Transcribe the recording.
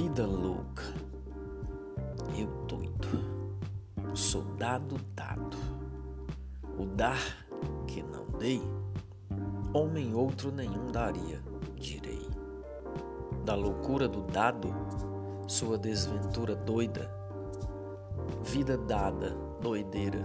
vida louca. Eu doido, Sou dado dado, o dar que não dei, homem outro nenhum daria, direi. Da loucura do dado, sua desventura doida, vida dada, doideira.